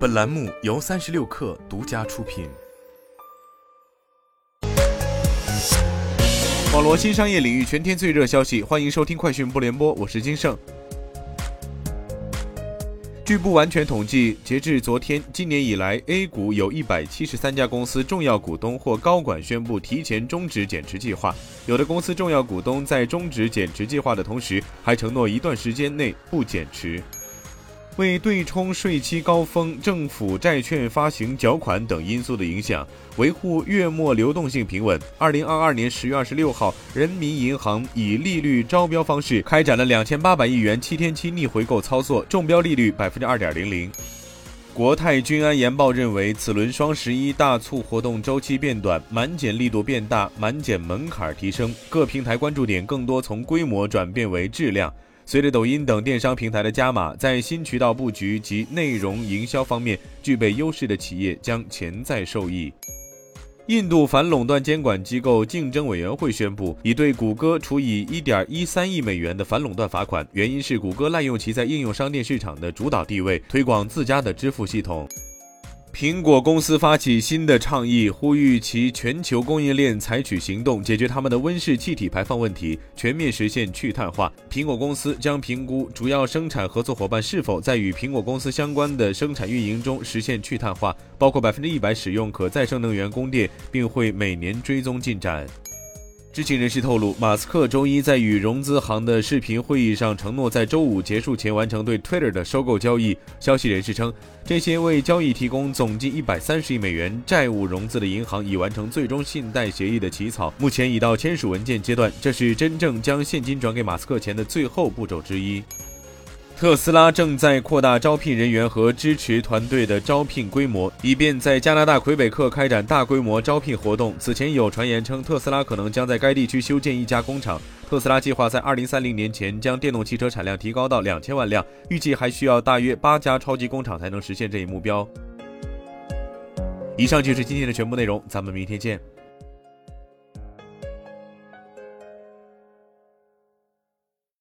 本栏目由三十六氪独家出品。网罗新商业领域全天最热消息，欢迎收听快讯不联播，我是金盛。据不完全统计，截至昨天，今年以来，A 股有一百七十三家公司重要股东或高管宣布提前终止减持计划。有的公司重要股东在终止减持计划的同时，还承诺一段时间内不减持。为对冲税期高峰、政府债券发行缴款等因素的影响，维护月末流动性平稳。二零二二年十月二十六号，人民银行以利率招标方式开展了两千八百亿元七天期逆回购操作，中标利率百分之二点零零。国泰君安研报认为，此轮双十一大促活动周期变短，满减力度变大，满减门槛提升，各平台关注点更多从规模转变为质量。随着抖音等电商平台的加码，在新渠道布局及内容营销方面具备优势的企业将潜在受益。印度反垄断监管机构竞争委员会宣布，已对谷歌处以1.13亿美元的反垄断罚款，原因是谷歌滥用其在应用商店市场的主导地位，推广自家的支付系统。苹果公司发起新的倡议，呼吁其全球供应链采取行动，解决他们的温室气体排放问题，全面实现去碳化。苹果公司将评估主要生产合作伙伴是否在与苹果公司相关的生产运营中实现去碳化，包括百分之一百使用可再生能源供电，并会每年追踪进展。知情人士透露，马斯克周一在与融资行的视频会议上承诺，在周五结束前完成对 Twitter 的收购交易。消息人士称，这些为交易提供总计一百三十亿美元债务融资的银行已完成最终信贷协议的起草，目前已到签署文件阶段。这是真正将现金转给马斯克前的最后步骤之一。特斯拉正在扩大招聘人员和支持团队的招聘规模，以便在加拿大魁北克开展大规模招聘活动。此前有传言称，特斯拉可能将在该地区修建一家工厂。特斯拉计划在二零三零年前将电动汽车产量提高到两千万辆，预计还需要大约八家超级工厂才能实现这一目标。以上就是今天的全部内容，咱们明天见。